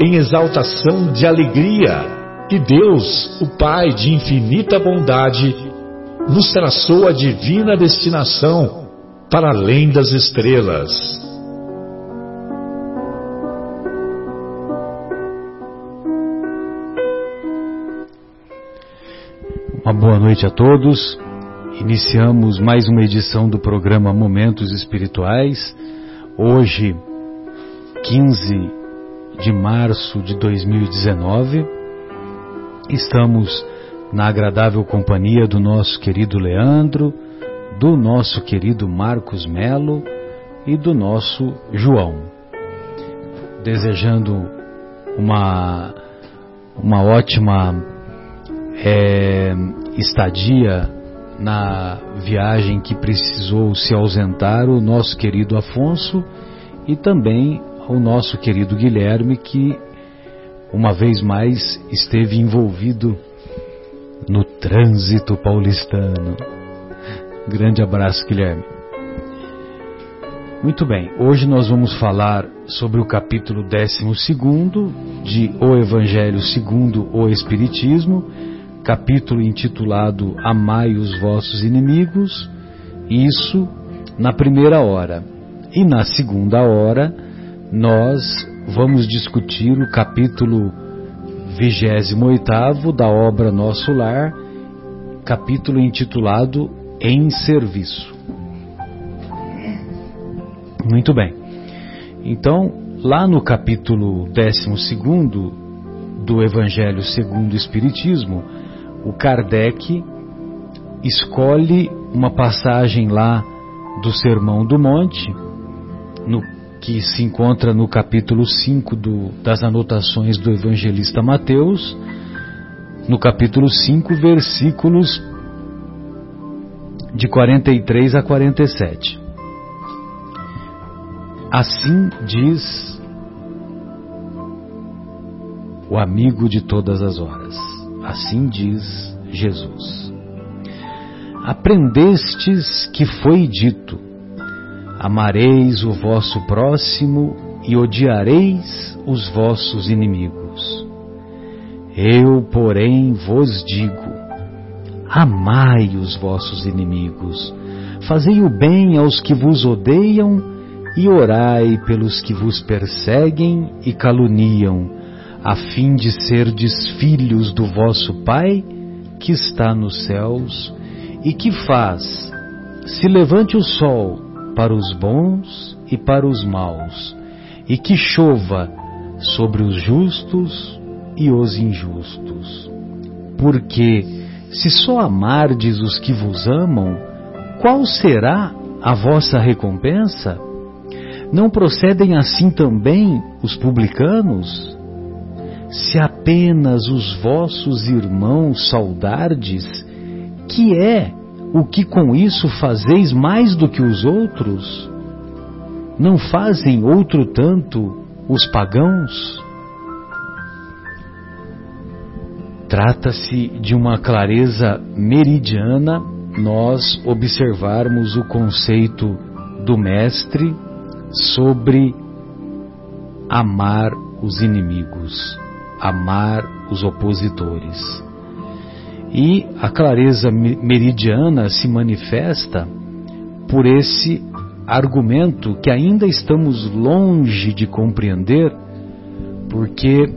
em exaltação de alegria que Deus, o Pai de infinita bondade, nos traçou a divina destinação para além das estrelas. Uma boa noite a todos. Iniciamos mais uma edição do programa Momentos Espirituais. Hoje, 15 de março de 2019. Estamos na agradável companhia do nosso querido Leandro, do nosso querido Marcos Melo e do nosso João. Desejando uma, uma ótima é, estadia na viagem que precisou se ausentar o nosso querido Afonso e também o nosso querido Guilherme, que uma vez mais esteve envolvido no trânsito paulistano. Grande abraço, Guilherme. Muito bem, hoje nós vamos falar sobre o capítulo 12 de O Evangelho segundo o Espiritismo, capítulo intitulado Amai os vossos inimigos, isso na primeira hora. E na segunda hora, nós vamos discutir o capítulo 28 da obra Nosso Lar, capítulo intitulado Em Serviço. Muito bem. Então, lá no capítulo 12 do Evangelho segundo o Espiritismo, o Kardec escolhe uma passagem lá do Sermão do Monte, no que se encontra no capítulo 5 do, das anotações do evangelista Mateus, no capítulo 5, versículos de 43 a 47. Assim diz o amigo de todas as horas. Assim diz Jesus. Aprendestes que foi dito Amareis o vosso próximo e odiareis os vossos inimigos. Eu, porém, vos digo: amai os vossos inimigos, fazei o bem aos que vos odeiam e orai pelos que vos perseguem e caluniam, a fim de serdes filhos do vosso Pai que está nos céus e que faz, se levante o sol para os bons e para os maus, e que chova sobre os justos e os injustos. Porque, se só amardes os que vos amam, qual será a vossa recompensa? Não procedem assim também os publicanos? Se apenas os vossos irmãos saudardes, que é o que com isso fazeis mais do que os outros? Não fazem outro tanto os pagãos? Trata-se de uma clareza meridiana nós observarmos o conceito do Mestre sobre amar os inimigos, amar os opositores. E a clareza meridiana se manifesta por esse argumento que ainda estamos longe de compreender, porque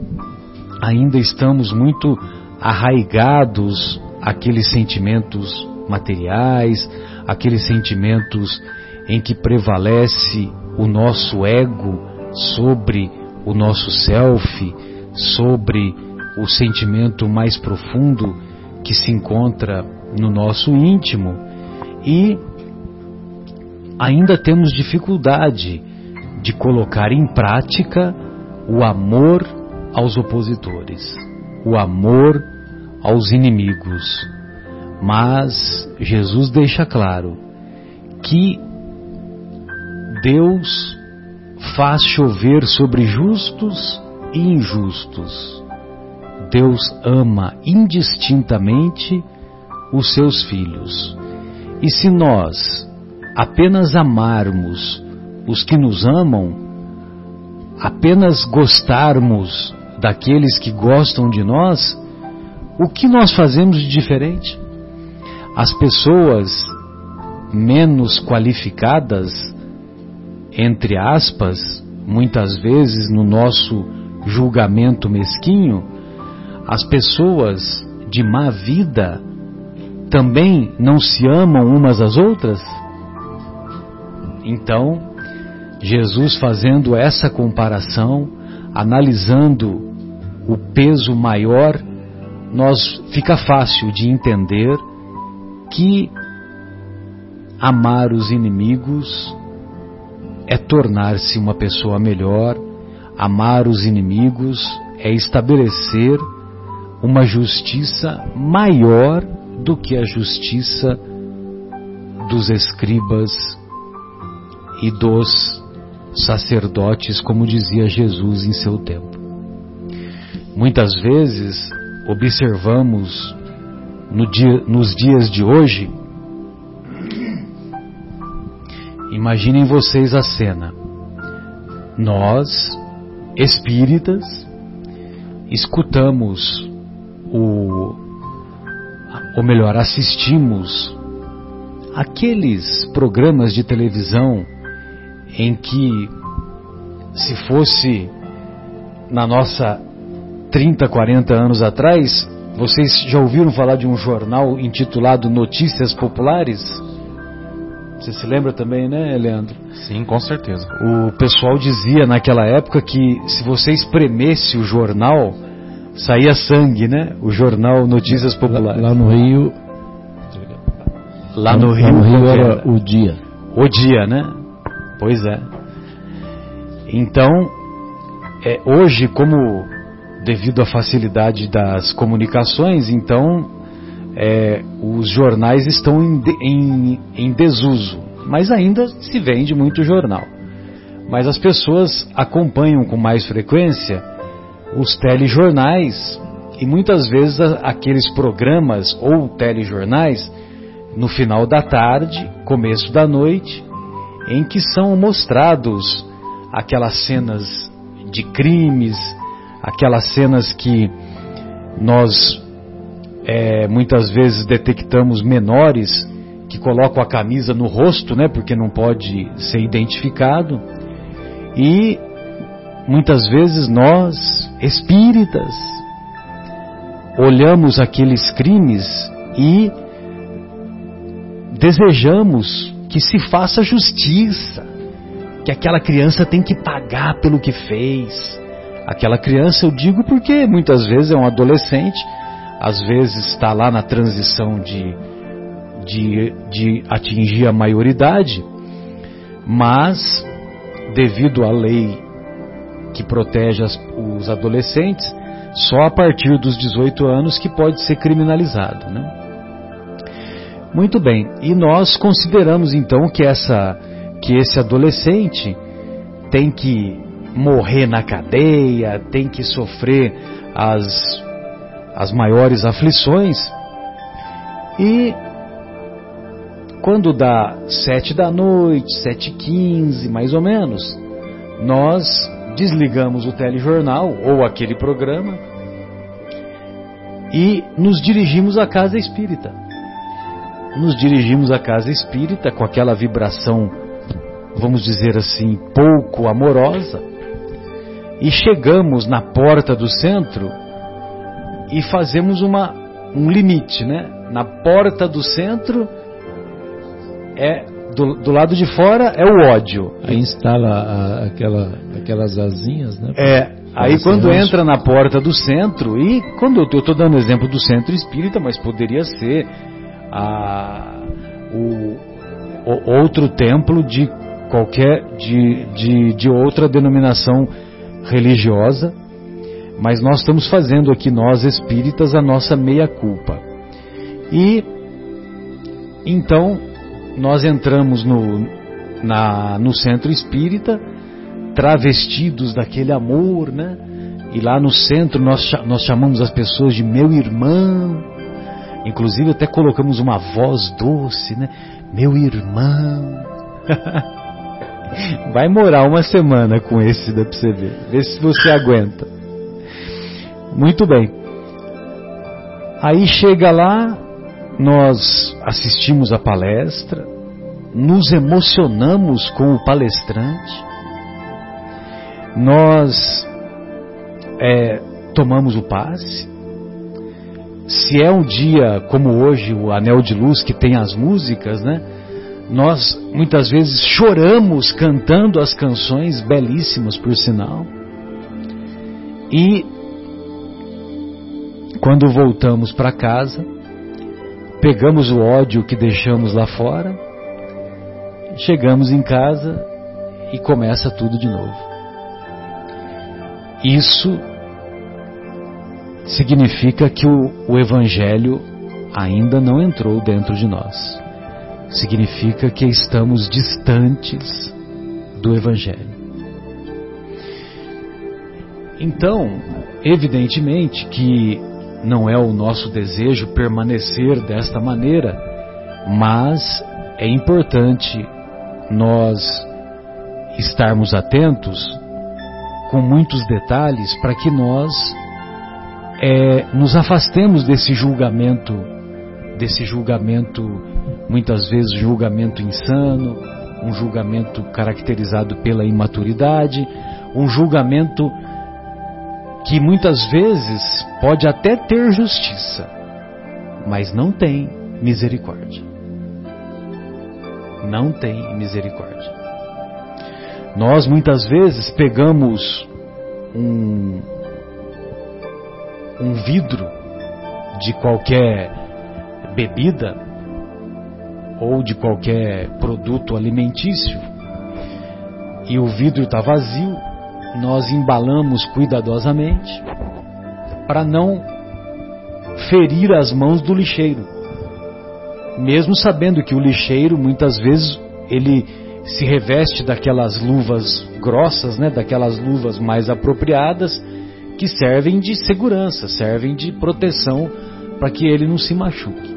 ainda estamos muito arraigados aqueles sentimentos materiais, aqueles sentimentos em que prevalece o nosso ego sobre o nosso self, sobre o sentimento mais profundo que se encontra no nosso íntimo e ainda temos dificuldade de colocar em prática o amor aos opositores, o amor aos inimigos. Mas Jesus deixa claro que Deus faz chover sobre justos e injustos. Deus ama indistintamente os seus filhos. E se nós apenas amarmos os que nos amam, apenas gostarmos daqueles que gostam de nós, o que nós fazemos de diferente? As pessoas menos qualificadas, entre aspas, muitas vezes no nosso julgamento mesquinho, as pessoas de má vida também não se amam umas às outras? Então, Jesus fazendo essa comparação, analisando o peso maior, nós fica fácil de entender que amar os inimigos é tornar-se uma pessoa melhor, amar os inimigos é estabelecer uma justiça maior do que a justiça dos escribas e dos sacerdotes, como dizia Jesus em seu tempo. Muitas vezes observamos no dia, nos dias de hoje, imaginem vocês a cena. Nós, espíritas, escutamos o, ou melhor, assistimos aqueles programas de televisão em que, se fosse na nossa 30, 40 anos atrás, vocês já ouviram falar de um jornal intitulado Notícias Populares? Você se lembra também, né, Leandro? Sim, com certeza. O pessoal dizia naquela época que se você espremesse o jornal, saía sangue, né? O jornal Notícias Populares. Lá, lá no Rio. Lá no Rio, no Rio era, era o dia. O dia, né? Pois é. Então, é, hoje, como devido à facilidade das comunicações, então é, os jornais estão em, em, em desuso, mas ainda se vende muito jornal. Mas as pessoas acompanham com mais frequência os telejornais e muitas vezes aqueles programas ou telejornais no final da tarde, começo da noite, em que são mostrados aquelas cenas de crimes, aquelas cenas que nós é, muitas vezes detectamos menores que colocam a camisa no rosto, né, porque não pode ser identificado, e muitas vezes nós, espíritas, olhamos aqueles crimes e desejamos que se faça justiça, que aquela criança tem que pagar pelo que fez. Aquela criança, eu digo porque muitas vezes é um adolescente, às vezes está lá na transição de, de, de atingir a maioridade, mas devido à lei que protege as, os adolescentes, só a partir dos 18 anos que pode ser criminalizado. Né? Muito bem, e nós consideramos então que, essa, que esse adolescente tem que morrer na cadeia, tem que sofrer as, as maiores aflições. E quando dá sete da noite, sete e quinze, mais ou menos, nós desligamos o telejornal ou aquele programa e nos dirigimos à casa espírita nos dirigimos à casa espírita com aquela vibração, vamos dizer assim, pouco amorosa, e chegamos na porta do centro e fazemos uma, um limite, né? Na porta do centro é do, do lado de fora é o ódio. Aí instala a, aquela, aquelas asinhas, né? É, aí quando entra na porta do centro, e quando eu estou dando exemplo do centro espírita, mas poderia ser a, o, o outro templo de qualquer de, de, de outra denominação religiosa, mas nós estamos fazendo aqui nós espíritas a nossa meia culpa. E então nós entramos no, na, no centro espírita, travestidos daquele amor, né? E lá no centro nós, nós chamamos as pessoas de meu irmão, inclusive até colocamos uma voz doce, né? Meu irmão. Vai morar uma semana com esse, dá pra você ver. Vê se você aguenta. Muito bem. Aí chega lá, nós assistimos a palestra, nos emocionamos com o palestrante, nós é, tomamos o passe. Se é um dia como hoje, o Anel de Luz, que tem as músicas, né? Nós muitas vezes choramos cantando as canções belíssimas, por sinal. E quando voltamos para casa, pegamos o ódio que deixamos lá fora, chegamos em casa e começa tudo de novo. Isso significa que o, o Evangelho ainda não entrou dentro de nós. Significa que estamos distantes do Evangelho. Então, evidentemente que não é o nosso desejo permanecer desta maneira, mas é importante nós estarmos atentos com muitos detalhes para que nós é, nos afastemos desse julgamento, desse julgamento, muitas vezes julgamento insano, um julgamento caracterizado pela imaturidade, um julgamento que muitas vezes pode até ter justiça, mas não tem misericórdia. Não tem misericórdia. Nós muitas vezes pegamos um, um vidro de qualquer bebida ou de qualquer produto alimentício e o vidro está vazio nós embalamos cuidadosamente para não ferir as mãos do lixeiro. Mesmo sabendo que o lixeiro muitas vezes ele se reveste daquelas luvas grossas, né, daquelas luvas mais apropriadas que servem de segurança, servem de proteção para que ele não se machuque.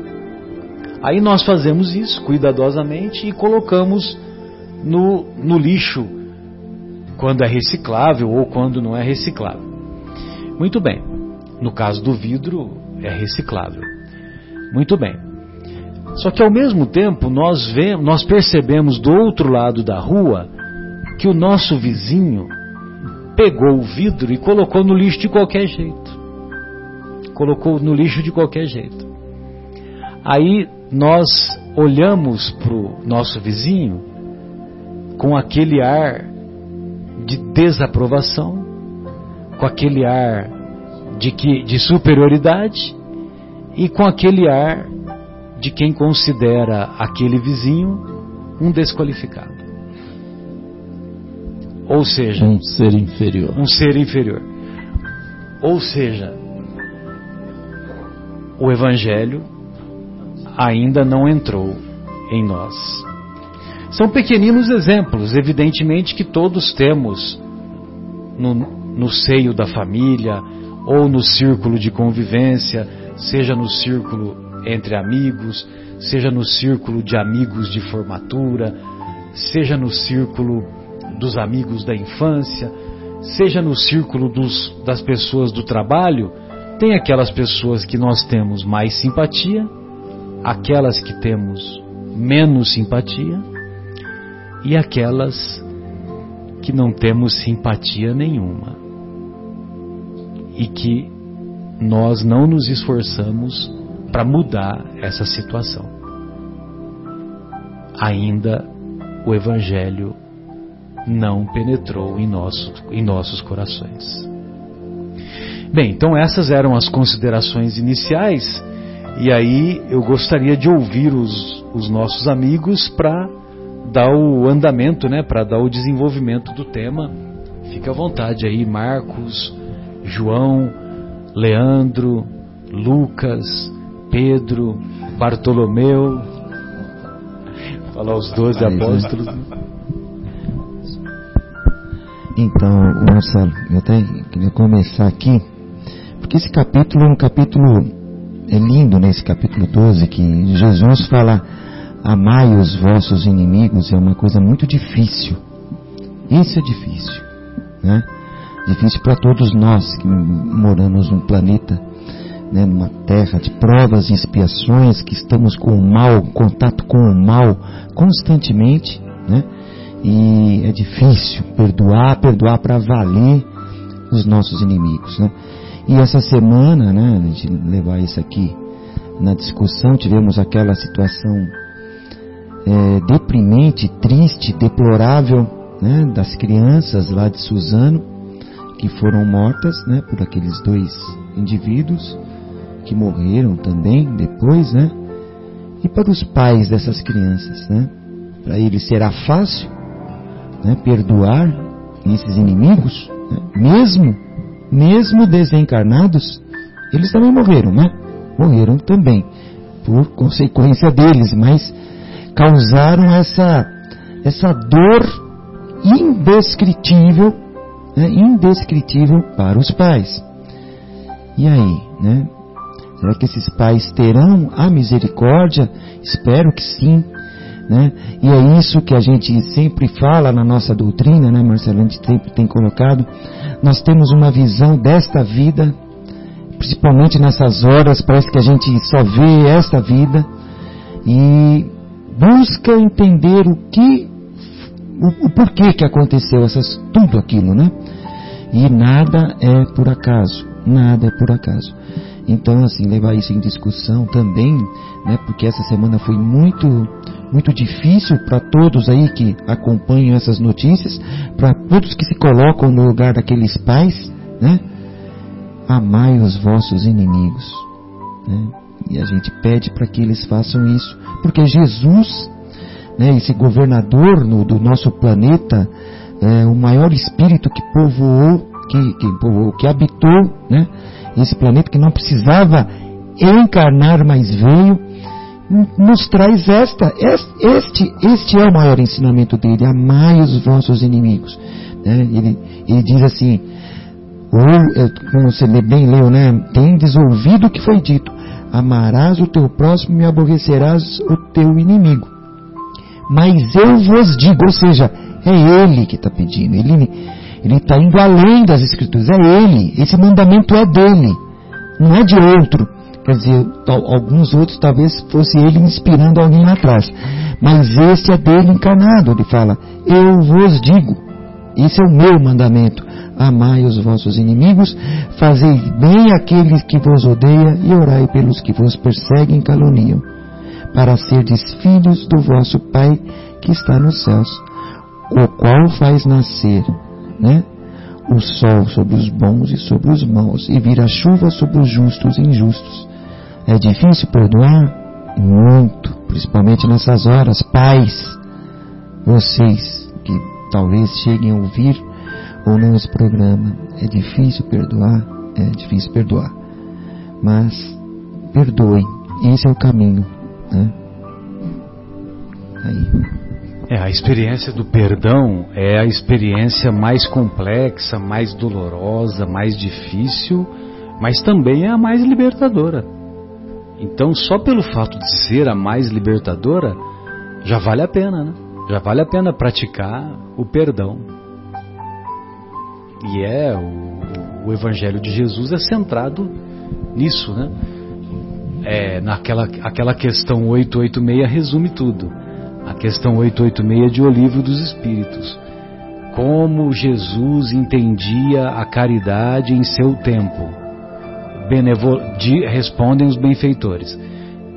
Aí nós fazemos isso cuidadosamente e colocamos no, no lixo quando é reciclável ou quando não é reciclável. Muito bem. No caso do vidro, é reciclável. Muito bem. Só que ao mesmo tempo nós vemos, nós percebemos do outro lado da rua que o nosso vizinho pegou o vidro e colocou no lixo de qualquer jeito. Colocou no lixo de qualquer jeito. Aí nós olhamos para o nosso vizinho com aquele ar de desaprovação, com aquele ar de, que, de superioridade e com aquele ar de quem considera aquele vizinho um desqualificado. Ou seja, um ser inferior. Um ser inferior. Ou seja, o Evangelho ainda não entrou em nós. São pequeninos exemplos, evidentemente que todos temos no, no seio da família ou no círculo de convivência, seja no círculo entre amigos, seja no círculo de amigos de formatura, seja no círculo dos amigos da infância, seja no círculo dos, das pessoas do trabalho, tem aquelas pessoas que nós temos mais simpatia, aquelas que temos menos simpatia, e aquelas que não temos simpatia nenhuma e que nós não nos esforçamos para mudar essa situação. Ainda o Evangelho não penetrou em, nosso, em nossos corações. Bem, então essas eram as considerações iniciais, e aí eu gostaria de ouvir os, os nossos amigos para dar o andamento, né, para dar o desenvolvimento do tema. Fique à vontade aí, Marcos, João, Leandro, Lucas, Pedro, Bartolomeu, falar os doze apóstolos. Então, Marcelo, eu até queria começar aqui, porque esse capítulo é um capítulo, é lindo nesse né, capítulo 12, que Jesus fala, amai os vossos inimigos, é uma coisa muito difícil. Isso é difícil, né? Difícil para todos nós que moramos num planeta, né, numa terra de provas e expiações, que estamos com o mal, contato com o mal constantemente, né? E é difícil perdoar, perdoar para valer os nossos inimigos, né? E essa semana, né, a gente levar isso aqui na discussão, tivemos aquela situação é, deprimente, triste, deplorável, né, das crianças lá de Suzano, que foram mortas, né, por aqueles dois indivíduos que morreram também depois, né? E para os pais dessas crianças, né? Para eles será fácil né, perdoar esses inimigos, né, mesmo, mesmo desencarnados, eles também morreram, né? Morreram também, por consequência deles, mas causaram essa, essa dor indescritível, né, indescritível para os pais. E aí, né? Será que esses pais terão a misericórdia? Espero que sim, né? E é isso que a gente sempre fala na nossa doutrina, né, Marcelo? A gente sempre tem colocado. Nós temos uma visão desta vida, principalmente nessas horas, parece que a gente só vê esta vida e busca entender o que, o, o porquê que aconteceu essas, tudo aquilo, né? E nada é por acaso, nada é por acaso. Então, assim, levar isso em discussão também, né? Porque essa semana foi muito muito difícil para todos aí que acompanham essas notícias, para todos que se colocam no lugar daqueles pais, né? Amai os vossos inimigos, né? E a gente pede para que eles façam isso, porque Jesus, né, esse governador no, do nosso planeta, é o maior espírito que povoou, que, que, povoou, que habitou, né, esse planeta que não precisava encarnar, mas veio nos traz esta, este, este é o maior ensinamento dele, amai os vossos inimigos. Né? Ele, ele diz assim, ou, é, como você bem leu, né? Tendes ouvido o que foi dito, amarás o teu próximo e aborrecerás o teu inimigo. Mas eu vos digo, ou seja, é ele que está pedindo, ele está indo além das escrituras, é ele, esse mandamento é dele, não é de outro. Quer dizer, alguns outros talvez fosse ele inspirando alguém lá atrás. Mas este é dele encarnado. Ele fala: Eu vos digo, esse é o meu mandamento. Amai os vossos inimigos, fazei bem aqueles que vos odeiam e orai pelos que vos perseguem e caluniam, para serdes filhos do vosso Pai que está nos céus, o qual faz nascer, né? o sol sobre os bons e sobre os maus, e vira chuva sobre os justos e injustos. É difícil perdoar? Muito, principalmente nessas horas. Pais, vocês que talvez cheguem a ouvir ou não esse programa, é difícil perdoar? É difícil perdoar. Mas perdoem, esse é o caminho. Né? Aí. É, a experiência do perdão é a experiência mais complexa, mais dolorosa, mais difícil, mas também é a mais libertadora. Então, só pelo fato de ser a mais libertadora, já vale a pena, né? Já vale a pena praticar o perdão. E é o, o Evangelho de Jesus é centrado nisso, né? É, naquela aquela questão 886 resume tudo. A questão 886 de O Livro dos Espíritos. Como Jesus entendia a caridade em seu tempo benevo, de, respondem os benfeitores,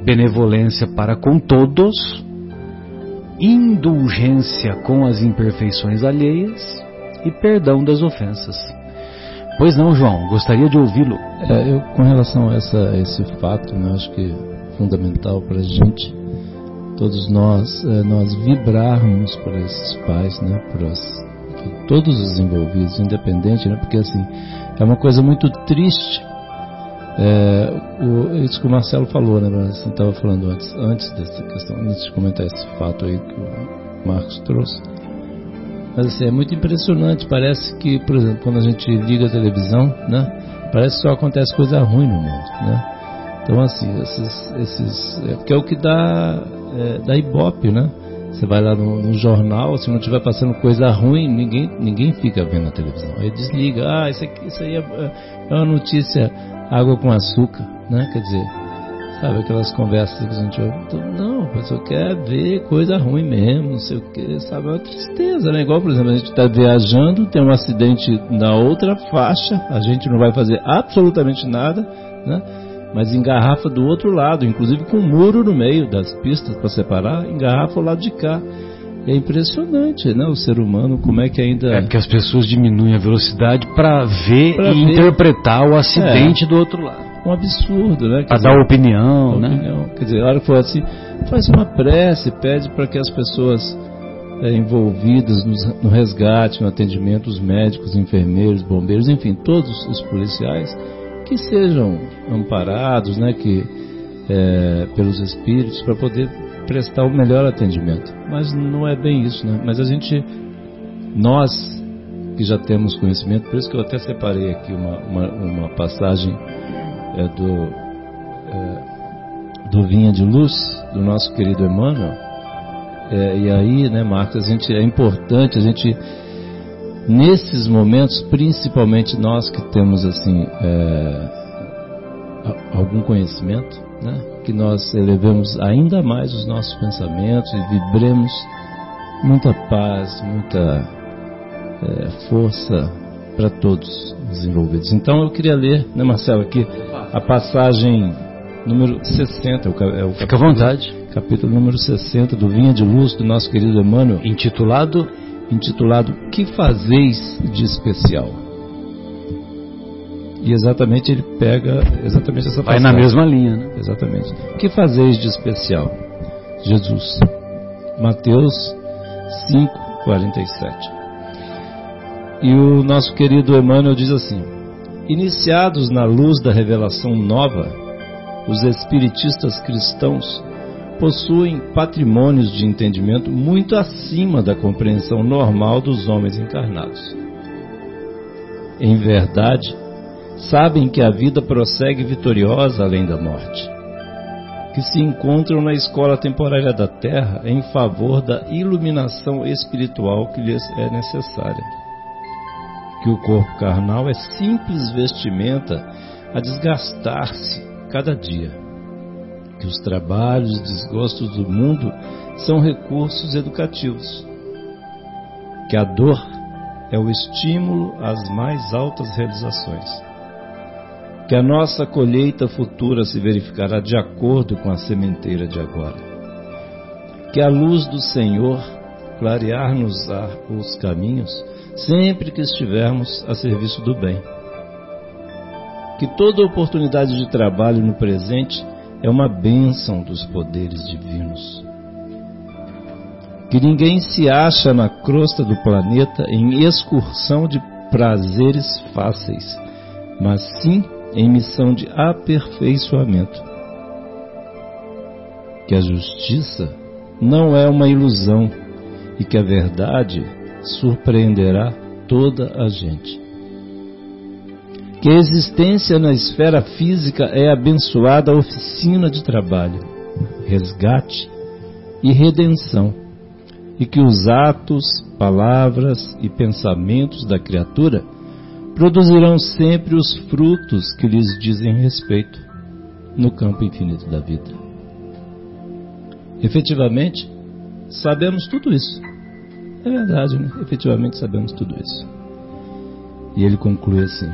benevolência para com todos, indulgência com as imperfeições alheias e perdão das ofensas. Pois não, João, gostaria de ouvi-lo. É, eu, com relação a, essa, esse fato, né, acho que é fundamental para a gente, todos nós, é, nós vibrarmos por esses pais, né, todos os envolvidos, independente, né, porque assim, é uma coisa muito triste. É, o, isso que o Marcelo falou, né, estava falando antes, antes dessa questão, antes de comentar esse fato aí que o Marcos trouxe mas assim, é muito impressionante. Parece que, por exemplo, quando a gente liga a televisão, né? Parece que só acontece coisa ruim no mundo, né? Então, assim, esses. esses é, é o que dá, é, dá ibope, né? Você vai lá no, jornal, se não estiver passando coisa ruim, ninguém, ninguém fica vendo a televisão. Aí desliga, ah, isso, aqui, isso aí é, é uma notícia água com açúcar, né? Quer dizer, Sabe aquelas conversas que a gente ouve? Então, não, a pessoa quer ver coisa ruim mesmo, não sei o que, sabe? É uma tristeza, né? Igual, por exemplo, a gente está viajando, tem um acidente na outra faixa, a gente não vai fazer absolutamente nada, né? Mas engarrafa do outro lado, inclusive com um muro no meio das pistas para separar, engarrafa o lado de cá. É impressionante, né? O ser humano, como é que ainda. É porque as pessoas diminuem a velocidade para ver pra e ver. interpretar o acidente é. do outro lado um absurdo, né? Para dar opinião, né? Opinião. Quer dizer, a hora que for assim, faz uma prece, pede para que as pessoas é, envolvidas no, no, resgate, no atendimento, os médicos, enfermeiros, bombeiros, enfim, todos os policiais, que sejam amparados, né? Que é, pelos espíritos para poder prestar o melhor atendimento. Mas não é bem isso, né? Mas a gente, nós que já temos conhecimento, por isso que eu até separei aqui uma, uma, uma passagem é do, é, do Vinha de Luz, do nosso querido Emmanuel. É, e aí, né, Marcos, a gente, é importante a gente, nesses momentos, principalmente nós que temos assim é, algum conhecimento, né, que nós elevemos ainda mais os nossos pensamentos e vibremos muita paz, muita é, força para todos os envolvidos. Então eu queria ler, né, Marcelo, aqui a passagem número 60, é o, é o Fica à vontade. Capítulo número 60 do Vinha de Luz do nosso querido Emmanuel, intitulado intitulado Que fazeis de especial? E exatamente ele pega exatamente essa passagem. Vai na mesma linha, né? Exatamente. Que fazeis de especial? Jesus. Mateus 5, 47. E o nosso querido Emmanuel diz assim: Iniciados na luz da revelação nova, os espiritistas cristãos possuem patrimônios de entendimento muito acima da compreensão normal dos homens encarnados. Em verdade, sabem que a vida prossegue vitoriosa além da morte, que se encontram na escola temporária da Terra em favor da iluminação espiritual que lhes é necessária que o corpo carnal é simples vestimenta a desgastar-se cada dia, que os trabalhos e desgostos do mundo são recursos educativos, que a dor é o estímulo às mais altas realizações, que a nossa colheita futura se verificará de acordo com a sementeira de agora, que a luz do Senhor clarear-nos os caminhos sempre que estivermos a serviço do bem. Que toda oportunidade de trabalho no presente é uma bênção dos poderes divinos. Que ninguém se acha na crosta do planeta em excursão de prazeres fáceis, mas sim em missão de aperfeiçoamento. Que a justiça não é uma ilusão e que a verdade surpreenderá toda a gente. Que a existência na esfera física é abençoada oficina de trabalho, resgate e redenção, e que os atos, palavras e pensamentos da criatura produzirão sempre os frutos que lhes dizem respeito no campo infinito da vida. Efetivamente, sabemos tudo isso é verdade, né? efetivamente sabemos tudo isso. E ele conclui assim: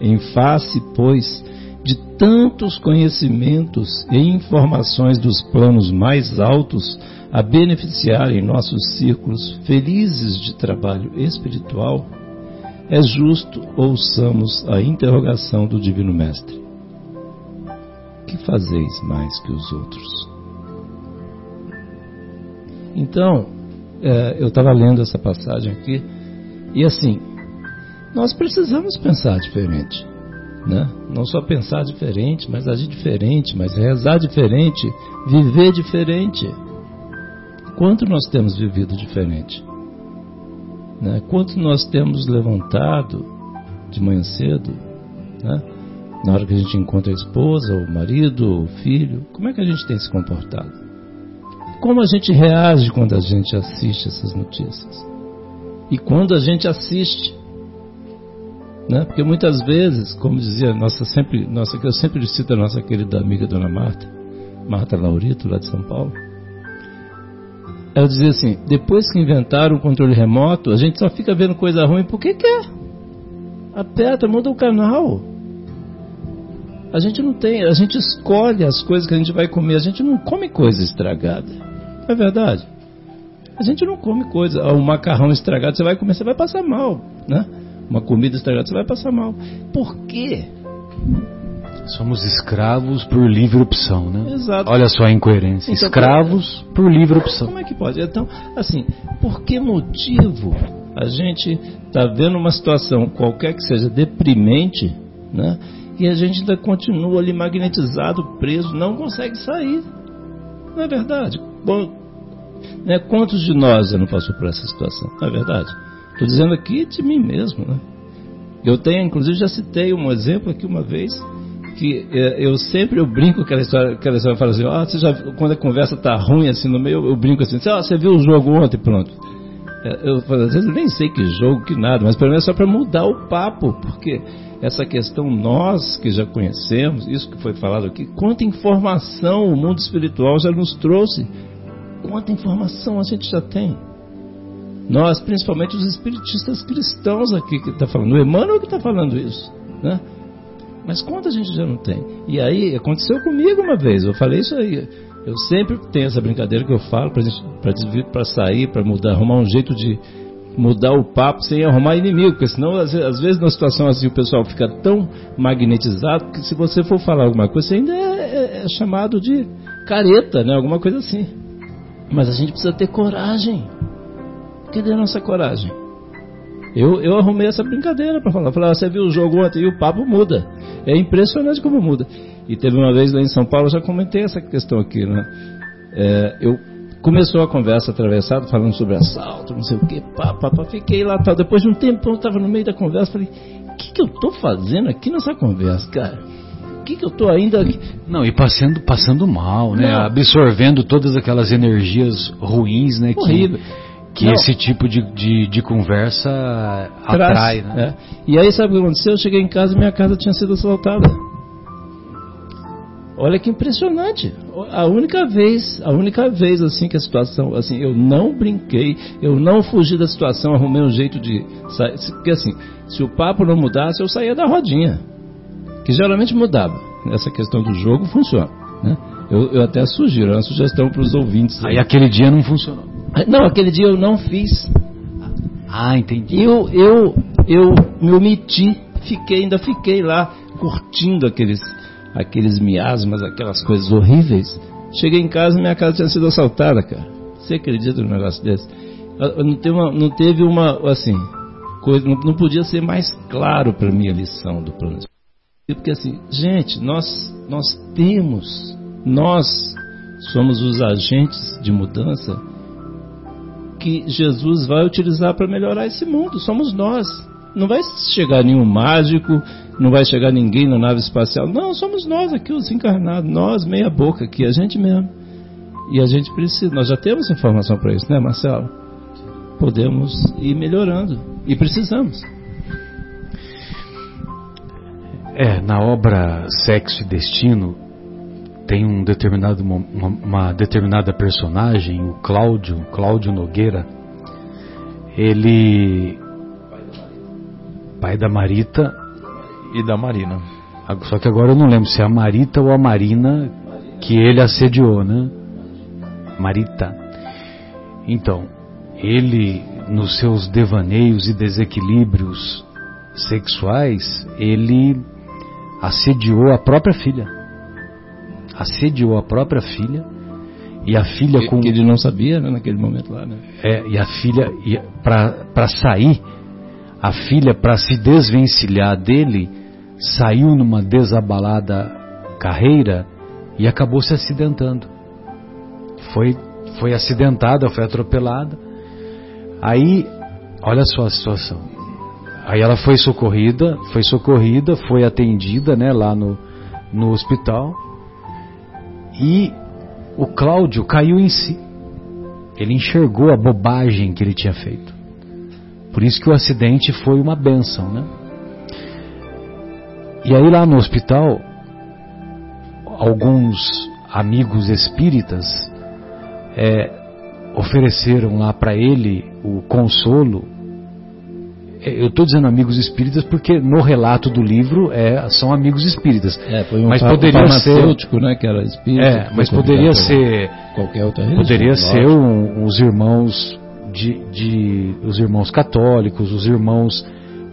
Em face, pois, de tantos conhecimentos e informações dos planos mais altos a beneficiarem nossos círculos felizes de trabalho espiritual, é justo ouçamos a interrogação do Divino Mestre: Que fazeis mais que os outros? Então, é, eu estava lendo essa passagem aqui, e assim, nós precisamos pensar diferente. Né? Não só pensar diferente, mas agir diferente, mas rezar diferente, viver diferente. Quanto nós temos vivido diferente? Né? Quanto nós temos levantado de manhã cedo, né? na hora que a gente encontra a esposa, o marido, o filho, como é que a gente tem se comportado? Como a gente reage quando a gente assiste essas notícias? E quando a gente assiste, né? Porque muitas vezes, como dizia nossa sempre, nossa que eu sempre cito a nossa querida amiga Dona Marta, Marta Laurito lá de São Paulo, ela dizia assim: depois que inventaram o controle remoto, a gente só fica vendo coisa ruim porque quer. Aperta, muda o canal. A gente não tem, a gente escolhe as coisas que a gente vai comer, a gente não come coisa estragada. É verdade. A gente não come coisa, o macarrão estragado, você vai comer, você vai passar mal, né? Uma comida estragada, você vai passar mal. Por quê? Somos escravos por livre opção, né? Exato. Olha só a incoerência. Então, escravos por livre opção. Como é que pode? Então, assim, por que motivo a gente está vendo uma situação qualquer que seja deprimente, né? E a gente ainda continua ali magnetizado, preso, não consegue sair. Não é verdade? Bom, né, quantos de nós já não passou por essa situação? Não é verdade? Estou dizendo aqui de mim mesmo, né? Eu tenho, inclusive, já citei um exemplo aqui uma vez que é, eu sempre eu brinco aquela história, aquela história fala assim, ah, você já, quando a conversa tá ruim assim no meio, eu brinco assim, ah, você viu o jogo ontem, pronto. É, eu às vezes eu nem sei que jogo, que nada, mas pelo menos é só para mudar o papo, porque essa questão nós que já conhecemos, isso que foi falado aqui, quanta informação o mundo espiritual já nos trouxe, quanta informação a gente já tem. Nós, principalmente os espiritistas cristãos aqui que está falando, o Emmanuel que está falando isso, né? Mas quanta gente já não tem? E aí, aconteceu comigo uma vez, eu falei isso aí. Eu sempre tenho essa brincadeira que eu falo para sair, para mudar, arrumar um jeito de mudar o papo sem arrumar inimigo, porque senão às às vezes numa situação assim o pessoal fica tão magnetizado que se você for falar alguma coisa, você ainda é, é, é chamado de careta, né? Alguma coisa assim. Mas a gente precisa ter coragem. Cadê a nossa coragem? Eu, eu arrumei essa brincadeira para falar. Falei, ah, você viu o jogo ontem e o papo muda. É impressionante como muda. E teve uma vez lá em São Paulo, eu já comentei essa questão aqui, né? É, eu começou a conversa atravessada, falando sobre assalto, não sei o que, pá, fiquei lá, tal. Depois de um tempo, eu estava no meio da conversa, falei, o que, que eu tô fazendo aqui nessa conversa, cara? Que, que eu tô ainda aqui? Não, e passando, passando mal, né? Não. Absorvendo todas aquelas energias ruins, né? Horrível. Que, que Não. esse tipo de, de, de conversa Traz, atrai, né? é. E aí sabe o que aconteceu? Eu cheguei em casa e minha casa tinha sido assaltada. Olha que impressionante. A única vez, a única vez assim que a situação, assim, eu não brinquei, eu não fugi da situação, arrumei um jeito de sair, porque assim, se o papo não mudasse, eu saía da rodinha, que geralmente mudava. Essa questão do jogo funciona, né? Eu, eu até sugiro, é uma sugestão para os ouvintes. Aí aquele dia não funcionou. Não, aquele dia eu não fiz. Ah, entendi. Eu, eu, eu me omiti, fiquei, ainda fiquei lá curtindo aqueles, aqueles miasmas, aquelas coisas horríveis. Cheguei em casa e minha casa tinha sido assaltada, cara. Você acredita num negócio desse? Ah, Não teve uma, não teve uma assim, coisa, não, não podia ser mais claro para mim a lição do plano. Porque assim, gente, nós, nós temos, nós somos os agentes de mudança que Jesus vai utilizar para melhorar esse mundo. Somos nós. Não vai chegar nenhum mágico, não vai chegar ninguém na nave espacial. Não, somos nós aqui, os encarnados. Nós, meia boca aqui, a gente mesmo. E a gente precisa, nós já temos informação para isso, né, Marcelo? Podemos ir melhorando. E precisamos. É, na obra Sexo e Destino tem um determinado uma, uma determinada personagem, o Cláudio, Cláudio Nogueira. Ele pai da Marita E da Marina. Só que agora eu não lembro se é a Marita ou a Marina que ele assediou, né? Marita. Então, ele, nos seus devaneios e desequilíbrios sexuais, ele assediou a própria filha. Assediou a própria filha. E a filha que, com. Que ele não sabia né, naquele momento lá, né? É, e a filha, para sair, a filha, para se desvencilhar dele, saiu numa desabalada carreira e acabou se acidentando. Foi, foi acidentada, foi atropelada. Aí, olha só a situação. Aí ela foi socorrida, foi socorrida, foi atendida, né, lá no, no hospital. E o Cláudio caiu em si. Ele enxergou a bobagem que ele tinha feito. Por isso que o acidente foi uma benção, né? E aí lá no hospital, alguns amigos espíritas é, ofereceram lá para ele o consolo. Eu estou dizendo amigos espíritas porque no relato do livro é, são amigos espíritas. É, foi um mas poderia ser, né, que era espírita. É, mas poderia ser qualquer outra religião. Poderia ser um, os irmãos de, de, os irmãos católicos, os irmãos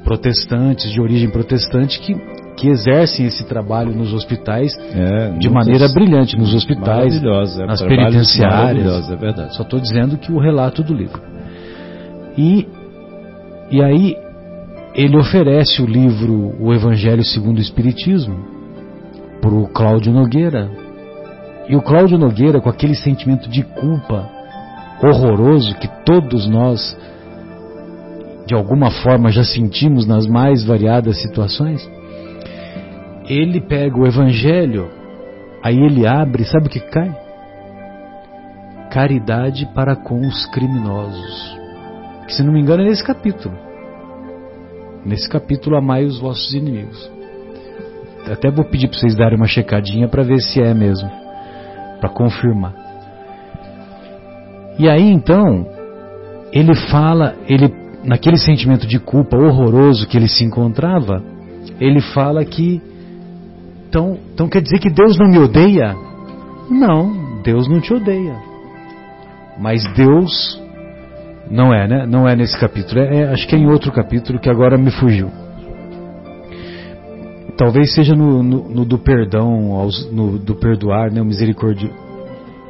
protestantes de origem protestante que que exercem esse trabalho nos hospitais é, de maneira brilhante, nos hospitais, é, nas penitenciárias. É verdade. Só estou dizendo que o relato do livro. E, e aí ele oferece o livro O Evangelho segundo o Espiritismo para o Cláudio Nogueira. E o Cláudio Nogueira, com aquele sentimento de culpa horroroso que todos nós, de alguma forma, já sentimos nas mais variadas situações, ele pega o evangelho, aí ele abre, sabe o que cai? Caridade para com os criminosos. Que se não me engano é nesse capítulo. Nesse capítulo, amai os vossos inimigos. Até vou pedir para vocês darem uma checadinha para ver se é mesmo, para confirmar. E aí então, ele fala, ele naquele sentimento de culpa horroroso que ele se encontrava, ele fala que então, então quer dizer que Deus não me odeia? Não, Deus não te odeia. Mas Deus não é, né? Não é nesse capítulo. É, é, acho que é em outro capítulo que agora me fugiu. Talvez seja no, no, no do perdão, aos, no, do perdoar, né? O misericórdia.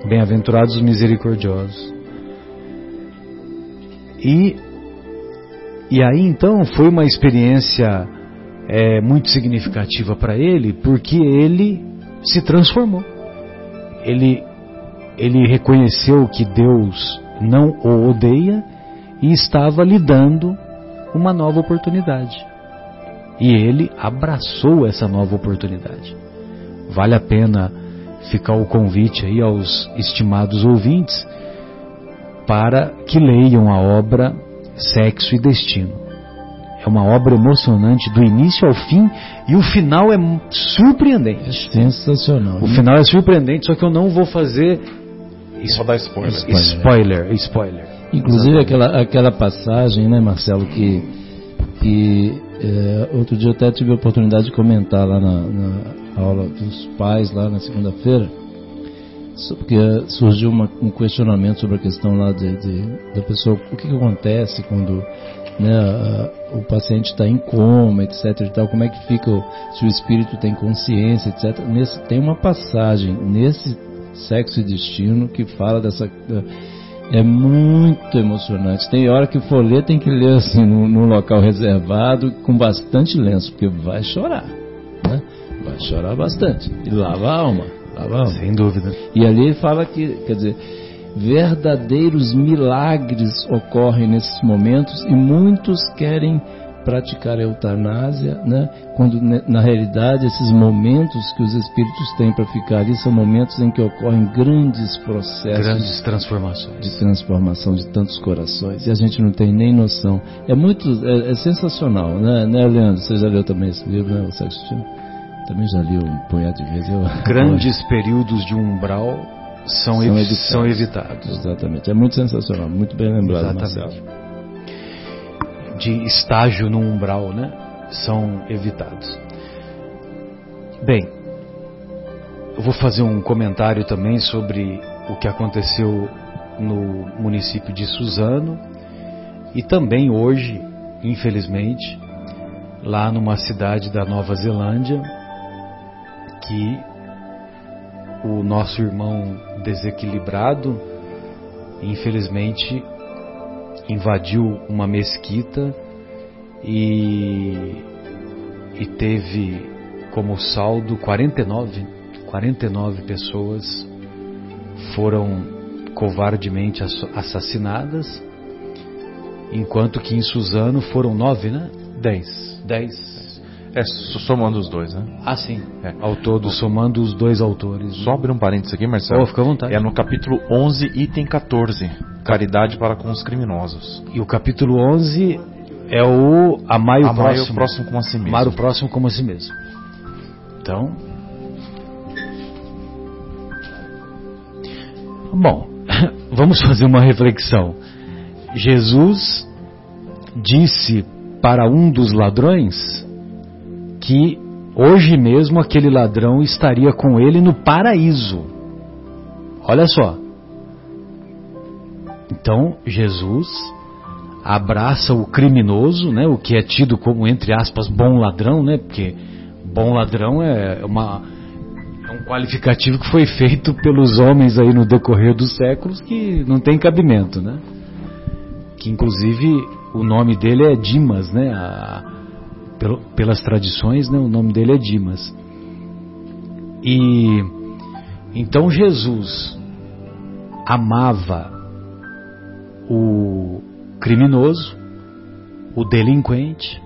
Bem-aventurados os misericordiosos. E e aí então foi uma experiência é, muito significativa para ele, porque ele se transformou. Ele, ele reconheceu que Deus não o odeia e estava lhe dando uma nova oportunidade. E ele abraçou essa nova oportunidade. Vale a pena ficar o convite aí aos estimados ouvintes para que leiam a obra Sexo e Destino. É uma obra emocionante do início ao fim e o final é surpreendente. É sensacional. O final é surpreendente, só que eu não vou fazer vou dar spoiler. Spoiler, spoiler. Inclusive aquela, aquela passagem, né, Marcelo, que, que é, outro dia eu até tive a oportunidade de comentar lá na, na aula dos pais, lá na segunda-feira, porque surgiu uma, um questionamento sobre a questão lá de, de da pessoa, o que, que acontece quando né, o paciente está em coma, etc. E tal, como é que fica se o espírito tem consciência, etc. Nesse, tem uma passagem nesse Sexo e Destino que fala dessa. É muito emocionante. Tem hora que for ler, tem que ler assim, num, num local reservado, com bastante lenço, porque vai chorar. Né? Vai chorar bastante. E lava a alma. Lava a alma. Sem dúvida. E ali ele fala que, quer dizer, verdadeiros milagres ocorrem nesses momentos e muitos querem praticar a eutanásia, né? quando na realidade esses momentos que os espíritos têm para ficar ali são momentos em que ocorrem grandes processos grandes transformações de transformação de tantos corações e a gente não tem nem noção. É muito, é, é sensacional, né? né, Leandro? Você já leu também esse livro, né? O Também já li um punhado de vezes. Eu... Grandes períodos de umbral são, são, evitados. são evitados. Exatamente. É muito sensacional, muito bem lembrado, Exatamente. Marcelo. De estágio no umbral, né? São evitados. Bem, eu vou fazer um comentário também sobre o que aconteceu no município de Suzano e também hoje, infelizmente, lá numa cidade da Nova Zelândia, que o nosso irmão desequilibrado, infelizmente, invadiu uma mesquita e, e teve como saldo 49, 49 pessoas foram covardemente assassinadas, enquanto que em Suzano foram nove, né? Dez. Dez. É, somando os dois, né? Ah, sim. É. Ao todo, somando os dois autores. Só abrir um parênteses aqui, Marcelo. Oh, fica à vontade. É no capítulo 11, item 14. Caridade para com os criminosos. E o capítulo 11 é o amai o Amai próximo. o próximo como a si mesmo. Amar o próximo como a si mesmo. Então. Bom, vamos fazer uma reflexão. Jesus disse para um dos ladrões que hoje mesmo aquele ladrão estaria com ele no paraíso. Olha só. Então, Jesus abraça o criminoso, né, o que é tido como entre aspas bom ladrão, né, porque bom ladrão é uma é um qualificativo que foi feito pelos homens aí no decorrer dos séculos que não tem cabimento, né? Que inclusive o nome dele é Dimas, né? A, pelo, pelas tradições, né, o nome dele é Dimas. E então Jesus amava o criminoso, o delinquente.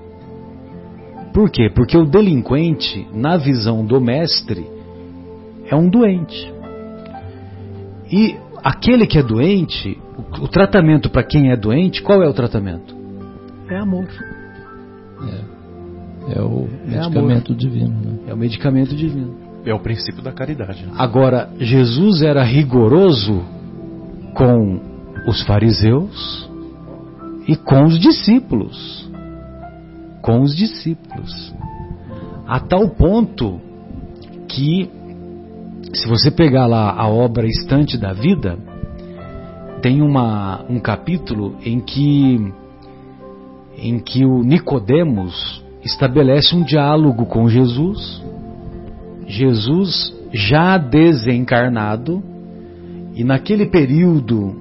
Por quê? Porque o delinquente, na visão do mestre, é um doente. E aquele que é doente, o, o tratamento para quem é doente, qual é o tratamento? É amor. É o É medicamento divino. Né? É o medicamento divino. É o princípio da caridade. né? Agora, Jesus era rigoroso com os fariseus e com os discípulos. Com os discípulos. A tal ponto que, se você pegar lá a obra Estante da Vida, tem uma, um capítulo em que, em que o Nicodemos estabelece um diálogo com Jesus. Jesus já desencarnado e naquele período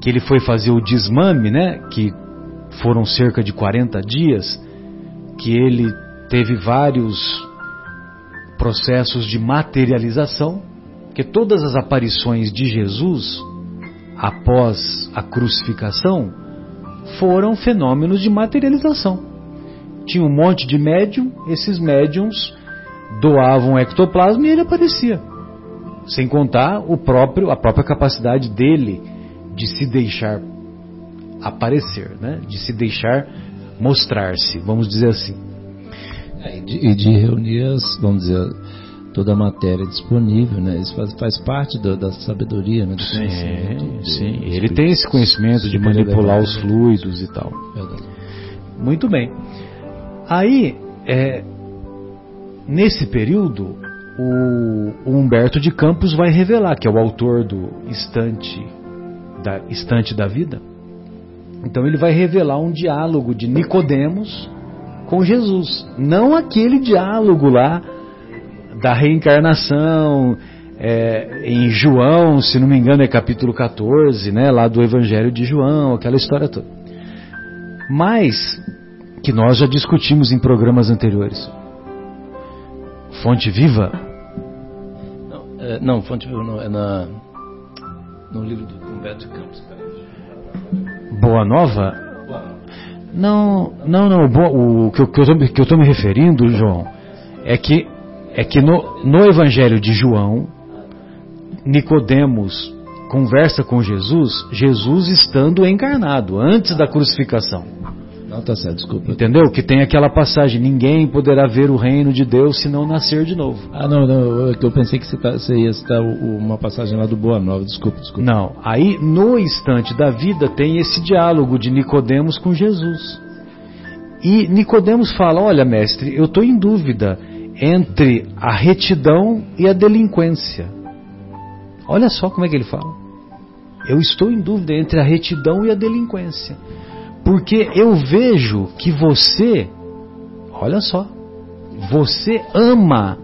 que ele foi fazer o desmame, né, que foram cerca de 40 dias, que ele teve vários processos de materialização, que todas as aparições de Jesus após a crucificação foram fenômenos de materialização. Tinha um monte de médium, esses médiums doavam ectoplasma e ele aparecia. Sem contar o próprio, a própria capacidade dele de se deixar aparecer, né? de se deixar mostrar-se, vamos dizer assim. É, e, de, de reunir, as, vamos dizer, toda a matéria disponível, né? Isso faz, faz parte da, da sabedoria, né? Do conhecimento Sim, sim. Ele tem esse conhecimento de manipular os fluidos e tal. Verdade. Muito bem. Aí, é, nesse período, o, o Humberto de Campos vai revelar, que é o autor do Estante da, Estante da Vida. Então ele vai revelar um diálogo de Nicodemos com Jesus, não aquele diálogo lá da reencarnação é, em João, se não me engano é capítulo 14, né, lá do Evangelho de João, aquela história toda. Mas que nós já discutimos em programas anteriores. Fonte Viva? Não, é, não, Fonte Viva não, é na, no livro do Humberto Campos. Boa Nova? Não, não, não. bo- O que eu, tô me referindo, João, é que, é que no, no Evangelho de João, Nicodemos conversa com Jesus, Jesus estando encarnado, antes da crucificação. Não, tá certo, desculpa. Entendeu? Que tem aquela passagem: ninguém poderá ver o reino de Deus se não nascer de novo. Ah, não, não, eu pensei que você, tá- você ia citar uma passagem lá do Boa Nova, desculpa, desculpa. Não, aí no instante da vida tem esse diálogo de Nicodemos com Jesus. E Nicodemos fala: "Olha, mestre, eu estou em dúvida entre a retidão e a delinquência. Olha só como é que ele fala. Eu estou em dúvida entre a retidão e a delinquência. Porque eu vejo que você, olha só, você ama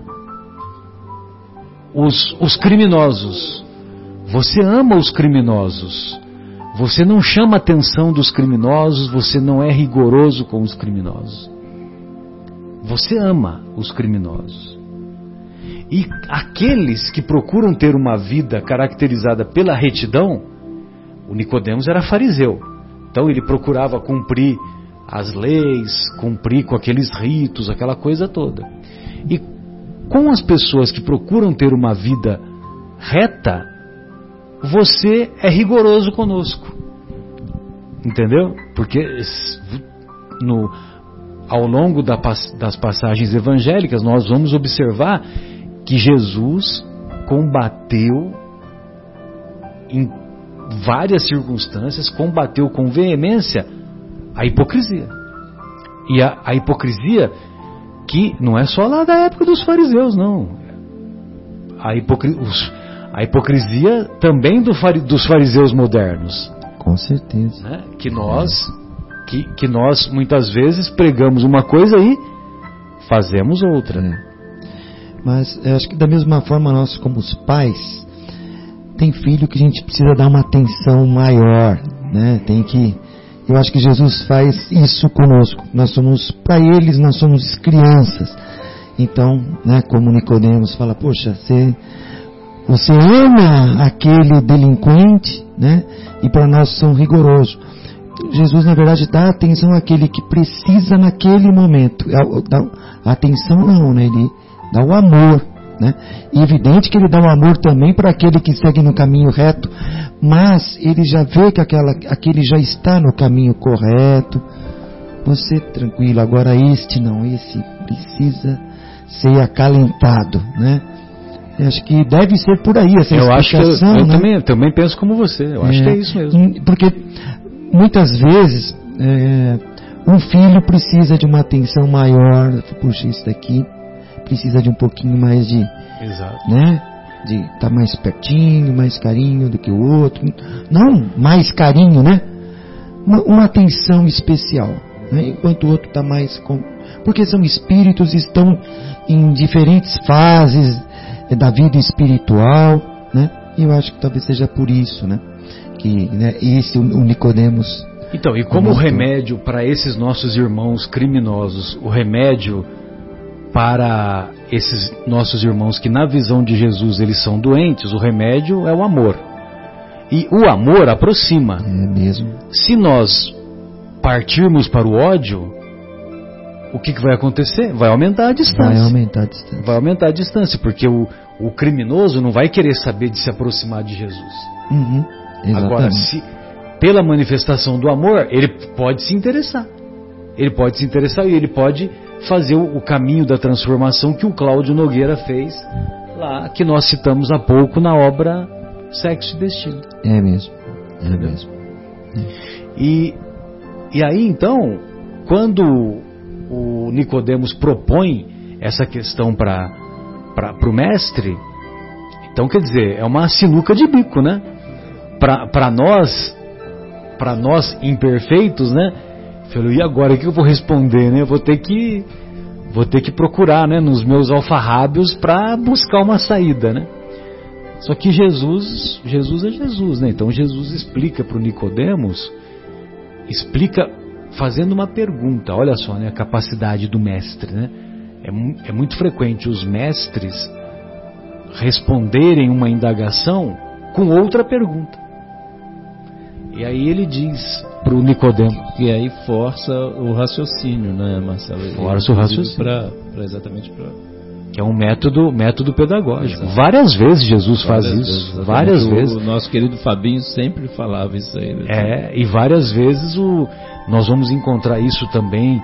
os, os criminosos. Você ama os criminosos. Você não chama atenção dos criminosos, você não é rigoroso com os criminosos. Você ama os criminosos. E aqueles que procuram ter uma vida caracterizada pela retidão, o Nicodemos era fariseu. Então ele procurava cumprir as leis, cumprir com aqueles ritos, aquela coisa toda. E com as pessoas que procuram ter uma vida reta, você é rigoroso conosco. Entendeu? Porque no, ao longo da, das passagens evangélicas nós vamos observar que Jesus combateu em várias circunstâncias, combateu com veemência a hipocrisia. E a, a hipocrisia que não é só lá da época dos fariseus, não. A, hipocri, os, a hipocrisia também do, dos fariseus modernos. Com certeza. Né? Que nós, que, que nós muitas vezes pregamos uma coisa e fazemos outra. É. Mas eu acho que da mesma forma nós como os pais tem filho que a gente precisa dar uma atenção maior, né? Tem que eu acho que Jesus faz isso conosco. Nós somos, para eles, nós somos crianças. Então, né, como Nicodemos fala, poxa, você, você ama aquele delinquente, né? E para nós são rigorosos. Jesus, na verdade, dá atenção àquele que precisa naquele momento. Dá, atenção não, né? Ele dá o amor né? E evidente que ele dá um amor também para aquele que segue no caminho reto, mas ele já vê que aquela, aquele já está no caminho correto. Você tranquilo, agora este não, esse precisa ser acalentado, né? Eu acho que deve ser por aí essa eu explicação. Acho que eu, eu né? também, também penso como você. Eu é, acho que é isso mesmo. Porque muitas vezes é, um filho precisa de uma atenção maior. Puxa, isso daqui precisa de um pouquinho mais de, Exato. né? De estar tá mais pertinho, mais carinho do que o outro. Não mais carinho, né? Uma, uma atenção especial. Né? Enquanto o outro está mais com... Porque são espíritos, estão em diferentes fases da vida espiritual, né? E eu acho que talvez seja por isso, né? Que né, esse o Nicodemos então, e como o remédio para esses nossos irmãos criminosos, o remédio para esses nossos irmãos que na visão de Jesus eles são doentes, o remédio é o amor. E o amor aproxima. É mesmo. Se nós partirmos para o ódio, o que, que vai acontecer? Vai aumentar a distância. Vai aumentar a distância. Vai aumentar a distância, porque o, o criminoso não vai querer saber de se aproximar de Jesus. Uhum, Agora, se pela manifestação do amor, ele pode se interessar. Ele pode se interessar e ele pode fazer o, caminho da transformação que o Cláudio Nogueira fez lá, que nós citamos há pouco na obra Sexo e Destino. É mesmo, é mesmo. E, e aí então, quando o Nicodemos propõe essa questão para o mestre, então quer dizer, é uma sinuca de bico, né? Para nós, para nós imperfeitos, né? Falei, e agora o que eu vou responder, né? Eu vou ter que vou ter que procurar, né, nos meus alfarrábios para buscar uma saída, né? Só que Jesus, Jesus é Jesus, né? Então Jesus explica para o Nicodemos, explica fazendo uma pergunta. Olha só, né, a capacidade do mestre, né? É, é muito frequente os mestres responderem uma indagação com outra pergunta. E aí ele diz para o Nicodemo. E aí força o raciocínio, né, Marcelo? Força o raciocínio. Pra, pra exatamente para que é um método, método pedagógico. Várias vezes Jesus várias faz isso. Vezes, várias o, vezes. O nosso querido Fabinho sempre falava isso aí. Né? É, e várias vezes o, nós vamos encontrar isso também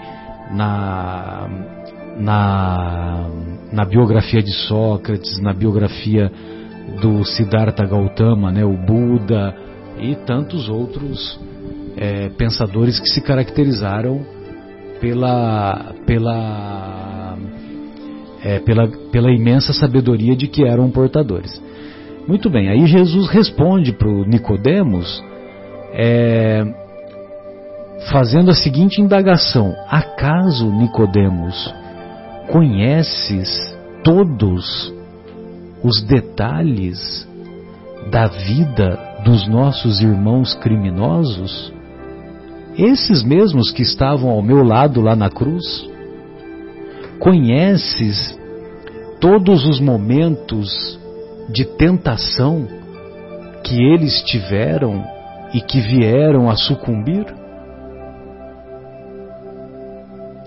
na, na, na biografia de Sócrates, na biografia do Siddhartha Gautama, né, o Buda, e tantos outros é, pensadores que se caracterizaram pela, pela é, pela, pela imensa sabedoria de que eram portadores. Muito bem, aí Jesus responde para o Nicodemos, é, fazendo a seguinte indagação: Acaso Nicodemos conheces todos os detalhes da vida dos nossos irmãos criminosos? Esses mesmos que estavam ao meu lado lá na cruz? Conheces todos os momentos de tentação que eles tiveram e que vieram a sucumbir?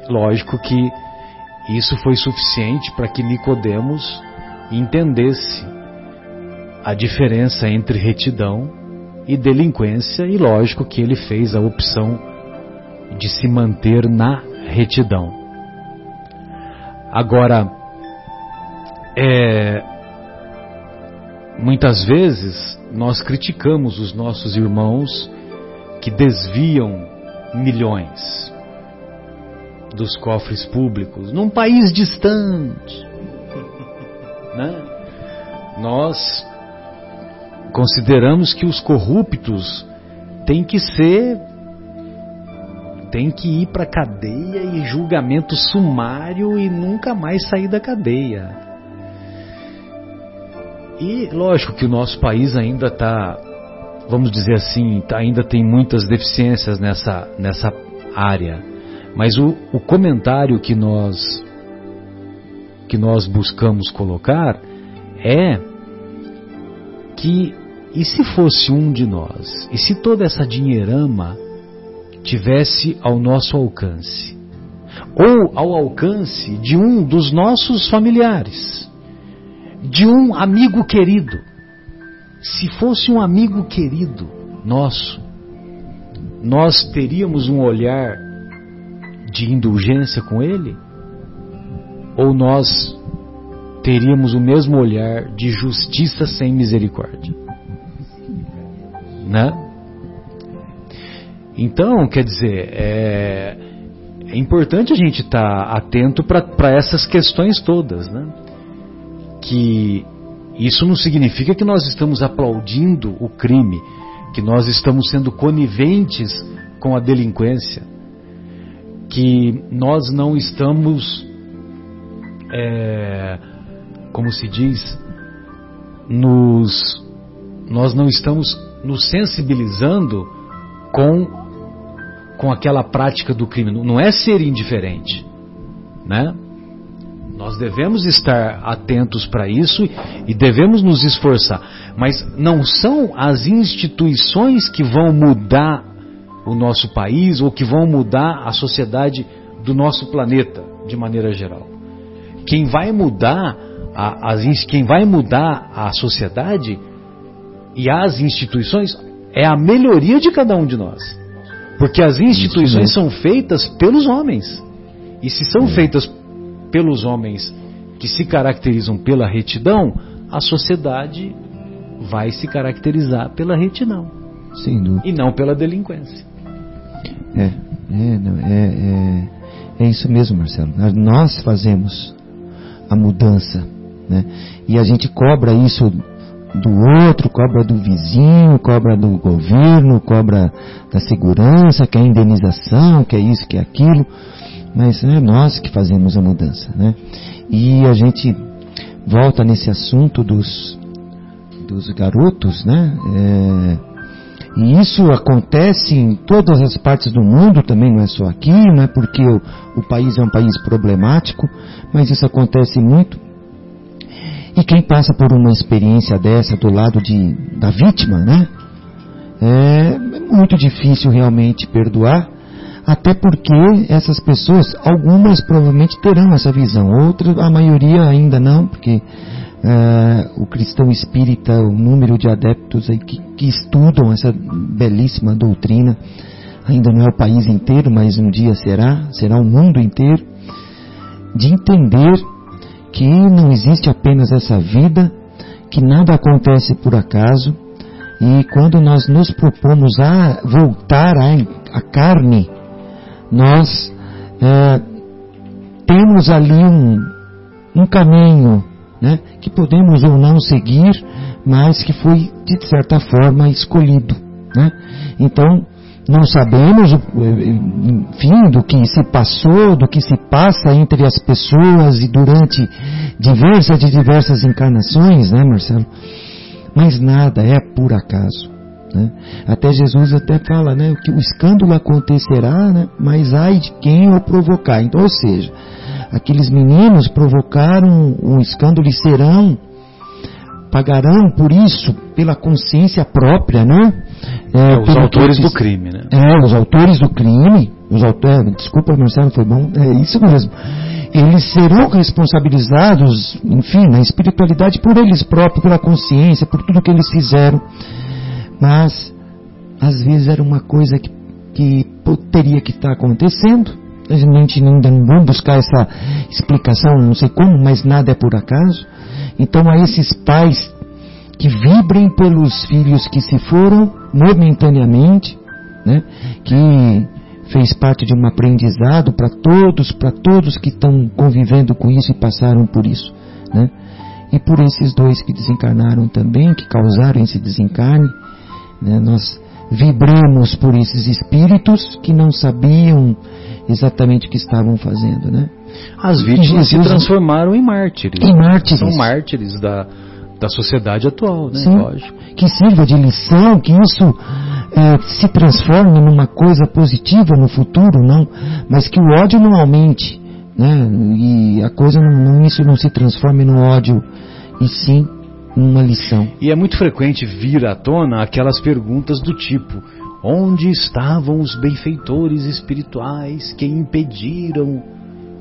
Lógico que isso foi suficiente para que Nicodemos entendesse a diferença entre retidão e delinquência e lógico que ele fez a opção de se manter na retidão. Agora, é, muitas vezes nós criticamos os nossos irmãos que desviam milhões dos cofres públicos num país distante. Né? Nós consideramos que os corruptos têm que ser tem que ir para cadeia e julgamento sumário e nunca mais sair da cadeia. E lógico que o nosso país ainda está, vamos dizer assim, tá, ainda tem muitas deficiências nessa, nessa área. Mas o, o comentário que nós que nós buscamos colocar é que e se fosse um de nós, e se toda essa dinheirama tivesse ao nosso alcance, ou ao alcance de um dos nossos familiares, de um amigo querido, se fosse um amigo querido nosso, nós teríamos um olhar de indulgência com ele? Ou nós teríamos o mesmo olhar de justiça sem misericórdia? Né? Então, quer dizer, é, é importante a gente estar tá atento para essas questões todas, né? Que isso não significa que nós estamos aplaudindo o crime, que nós estamos sendo coniventes com a delinquência que nós não estamos, é, como se diz, nos, nós não estamos nos sensibilizando com, com aquela prática do crime. Não é ser indiferente, né? Nós devemos estar atentos para isso e devemos nos esforçar, mas não são as instituições que vão mudar o nosso país ou que vão mudar a sociedade do nosso planeta de maneira geral. Quem vai mudar a, as, quem vai mudar a sociedade e as instituições é a melhoria de cada um de nós. Porque as instituições são feitas pelos homens. E se são feitas pelos homens que se caracterizam pela retidão, a sociedade vai se caracterizar pela retidão. E não pela delinquência. É, é, não, é, é, é isso mesmo, Marcelo. Nós fazemos a mudança, né? E a gente cobra isso do outro, cobra do vizinho, cobra do governo, cobra da segurança, que é indenização, que é isso, que é aquilo, mas é nós que fazemos a mudança, né? E a gente volta nesse assunto dos, dos garotos, né? É, e isso acontece em todas as partes do mundo, também não é só aqui, não é porque o, o país é um país problemático, mas isso acontece muito. E quem passa por uma experiência dessa do lado de, da vítima, né? É muito difícil realmente perdoar, até porque essas pessoas, algumas provavelmente terão essa visão, outras, a maioria ainda não, porque uh, o cristão espírita, o número de adeptos aí que, que estudam essa belíssima doutrina, ainda não é o país inteiro, mas um dia será, será o mundo inteiro, de entender que não existe apenas essa vida, que nada acontece por acaso, e quando nós nos propomos a voltar à, carne, nós é, temos ali um, um um caminho né, que podemos ou não seguir, mas que foi de certa forma escolhido. Né? Então, não sabemos, enfim, do que se passou, do que se passa entre as pessoas e durante diversas e diversas encarnações, né, Marcelo? Mas nada é por acaso. Né? Até Jesus até fala, né, que o escândalo acontecerá, né, mas ai de quem o provocar. Então, ou seja, aqueles meninos provocaram um escândalo e serão pagarão por isso pela consciência própria, né? É, é, os autores do crime, né? É, os autores do crime, os autores, desculpa, Marcelo, foi bom, é isso mesmo. Eles serão responsabilizados, enfim, na espiritualidade por eles próprios, pela consciência, por tudo que eles fizeram. Mas, às vezes era uma coisa que, que teria que estar acontecendo. A gente não vamos buscar essa explicação, não sei como, mas nada é por acaso. Então, a esses pais que vibrem pelos filhos que se foram momentaneamente, né? que fez parte de um aprendizado para todos, para todos que estão convivendo com isso e passaram por isso. Né? E por esses dois que desencarnaram também, que causaram esse desencarne, né? nós vibramos por esses espíritos que não sabiam exatamente o que estavam fazendo. Né? As vítimas se transformaram em mártires. Em mártires. São mártires da, da sociedade atual, né? Sim, Lógico. Que sirva de lição, que isso é, se transforme numa coisa positiva no futuro, não, mas que o ódio não aumente, né? E a coisa não, isso não se transforme no ódio, e sim numa lição. E é muito frequente vir à tona aquelas perguntas do tipo: onde estavam os benfeitores espirituais que impediram,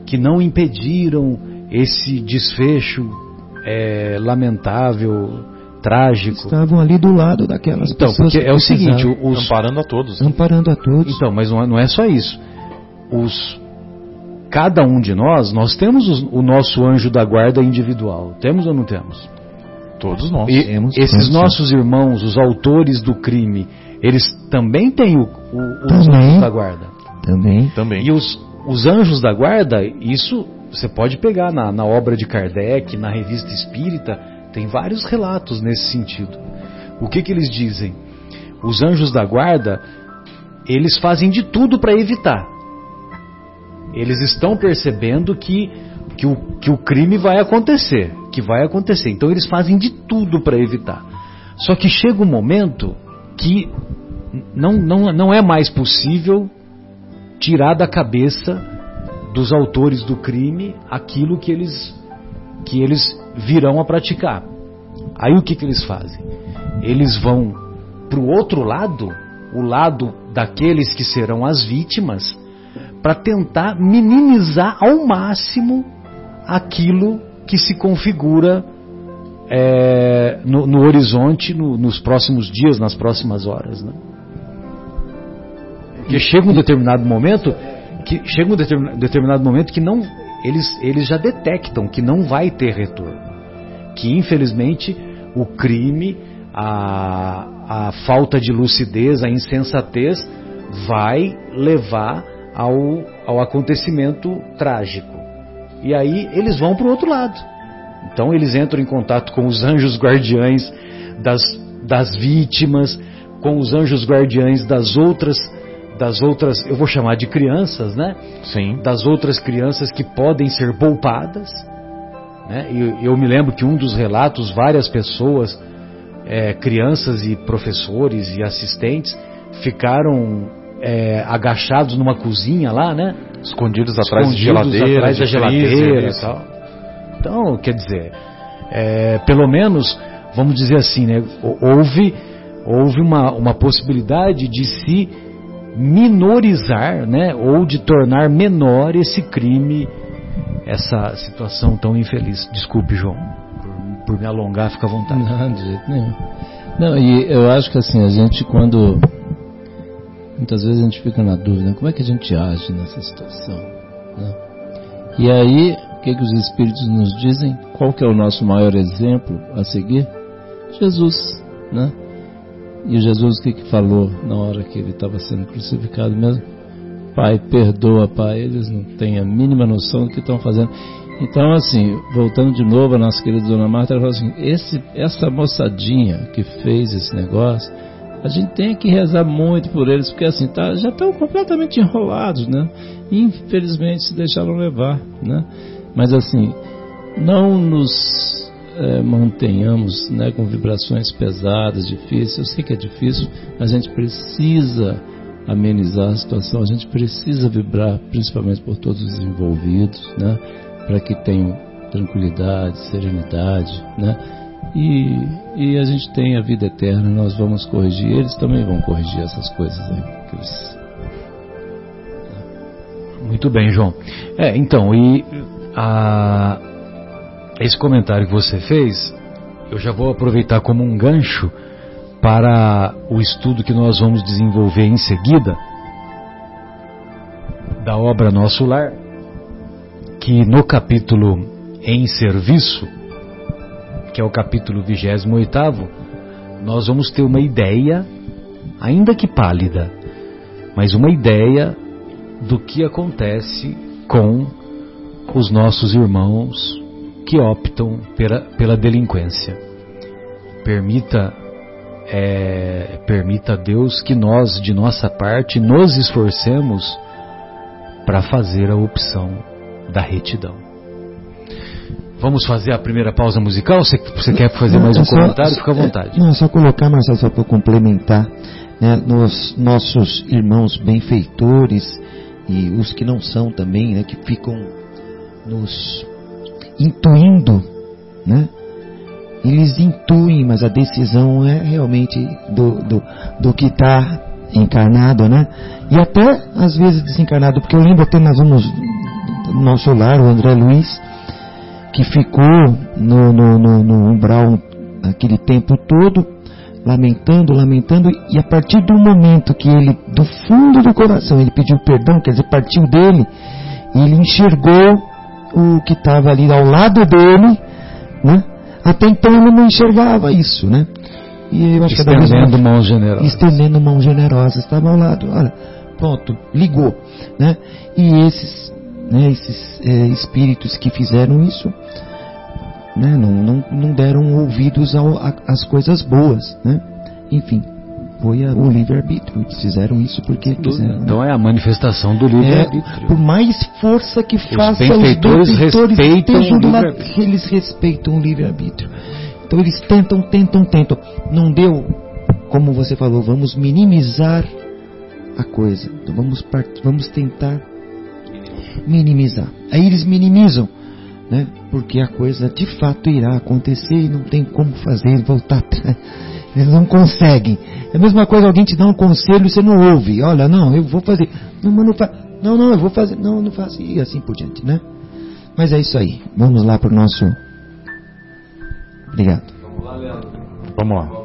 que não impediram esse desfecho é, lamentável, trágico. Estavam ali do lado daquelas então, pessoas. Porque é o seguinte, os... amparando a todos. Amparando a todos. Então, mas não é, não é só isso. Os cada um de nós, nós temos o, o nosso anjo da guarda individual. Temos ou não temos? Todos nós. E temos, esses temos, nossos sim. irmãos, os autores do crime, eles também têm o, o, os anjos da guarda. Também. Também. E os, os anjos da guarda, isso você pode pegar na, na obra de Kardec, na revista espírita, tem vários relatos nesse sentido. O que, que eles dizem? Os anjos da guarda, eles fazem de tudo para evitar. Eles estão percebendo que, que, o, que o crime vai acontecer, que vai acontecer. Então eles fazem de tudo para evitar. Só que chega um momento que não, não, não é mais possível tirar da cabeça dos autores do crime aquilo que eles, que eles virão a praticar. Aí o que, que eles fazem? Eles vão para o outro lado, o lado daqueles que serão as vítimas, para tentar minimizar ao máximo aquilo que se configura é, no, no, horizonte no, nos próximos dias, nas próximas horas. Né? Porque chega um determinado momento que chega um determinado momento que não eles, eles já detectam que não vai ter retorno. Que infelizmente o crime, a, a falta de lucidez, a insensatez vai levar ao, ao acontecimento trágico. E aí eles vão para o outro lado. Então eles entram em contato com os anjos guardiães das, das vítimas, com os anjos guardiães das outras das outras, eu vou chamar de crianças, né? Sim. Das outras crianças que podem ser poupadas. Né? E eu me lembro que um dos relatos, várias pessoas, é, crianças e professores e assistentes, ficaram é, agachados numa cozinha lá, né? Escondidos atrás Escondidos de geladeira, atrás da geladeira e tal. Então, quer dizer, é, pelo menos, vamos dizer assim, né? Houve, houve uma, uma possibilidade de se minorizar, né, ou de tornar menor esse crime, essa situação tão infeliz. Desculpe, João, por, por me alongar, fica à vontade. Não, de jeito nenhum. Não, e eu acho que assim, a gente quando. Muitas vezes a gente fica na dúvida, como é que a gente age nessa situação? Né? E aí, que, que os Espíritos nos dizem? Qual que é o nosso maior exemplo a seguir? Jesus, né? E Jesus o que, que falou na hora que ele estava sendo crucificado mesmo? Pai, perdoa, Pai, eles não têm a mínima noção do que estão fazendo. Então, assim, voltando de novo a nossa querida Dona Marta, ela falou assim: esse, essa moçadinha que fez esse negócio, a gente tem que rezar muito por eles, porque assim, tá, já estão completamente enrolados, né? Infelizmente se deixaram levar, né? Mas assim, não nos é, mantenhamos né, com vibrações pesadas, difíceis. Eu sei que é difícil, mas a gente precisa amenizar a situação, a gente precisa vibrar, principalmente por todos os envolvidos, né? Para que tenham tranquilidade, serenidade, né? E, e a gente tem a vida eterna, nós vamos corrigir, eles também vão corrigir essas coisas aí. Eles... Muito bem, João. É, então, e a, esse comentário que você fez, eu já vou aproveitar como um gancho para o estudo que nós vamos desenvolver em seguida da obra Nosso Lar, que no capítulo Em Serviço, que é o capítulo 28, nós vamos ter uma ideia, ainda que pálida, mas uma ideia do que acontece com os nossos irmãos que optam pela, pela delinquência. Permita é, permita a Deus que nós, de nossa parte, nos esforcemos para fazer a opção da retidão. Vamos fazer a primeira pausa musical? Você, você quer fazer mais um é só, comentário? Fica à vontade. Não, é só colocar, Marcelo, só para complementar. Né, nos nossos irmãos benfeitores e os que não são também, né, que ficam nos intuindo, né, eles intuem, mas a decisão é realmente do, do, do que está encarnado, né? E até às vezes desencarnado, porque eu lembro até nós vamos no nosso lar, o André Luiz, que ficou no, no, no, no umbral aquele tempo todo, lamentando, lamentando, e a partir do momento que ele, do fundo do coração, ele pediu perdão, quer dizer, partiu dele, ele enxergou o que estava ali ao lado dele, né? Até então ele não enxergava isso, né? E eu acho estendendo que mesma, mãos generosas. Estendendo mãos generosas, estava ao lado, olha, pronto, ligou, né? E esses, né, esses é, espíritos que fizeram isso, né, não, não, não deram ouvidos às coisas boas, né? Enfim, foi a, o livre-arbítrio. Eles fizeram isso porque quiseram. Então é a manifestação do livre-arbítrio. É, por mais força que os faça, os benfeitores respeitam o lá, eles respeitam o livre-arbítrio. Então eles tentam, tentam, tentam. Não deu, como você falou, vamos minimizar a coisa. Então vamos, vamos tentar minimizar. Aí eles minimizam, né? Porque a coisa de fato irá acontecer e não tem como fazer voltar atrás. Eles não conseguem. É a mesma coisa, alguém te dá um conselho e você não ouve. Olha, não, eu vou fazer. Não, mas não fa... Não, não, eu vou fazer. Não, não faço. E assim por diante, né? Mas é isso aí. Vamos lá para o nosso. Obrigado. Vamos lá, Leandro. Vamos lá.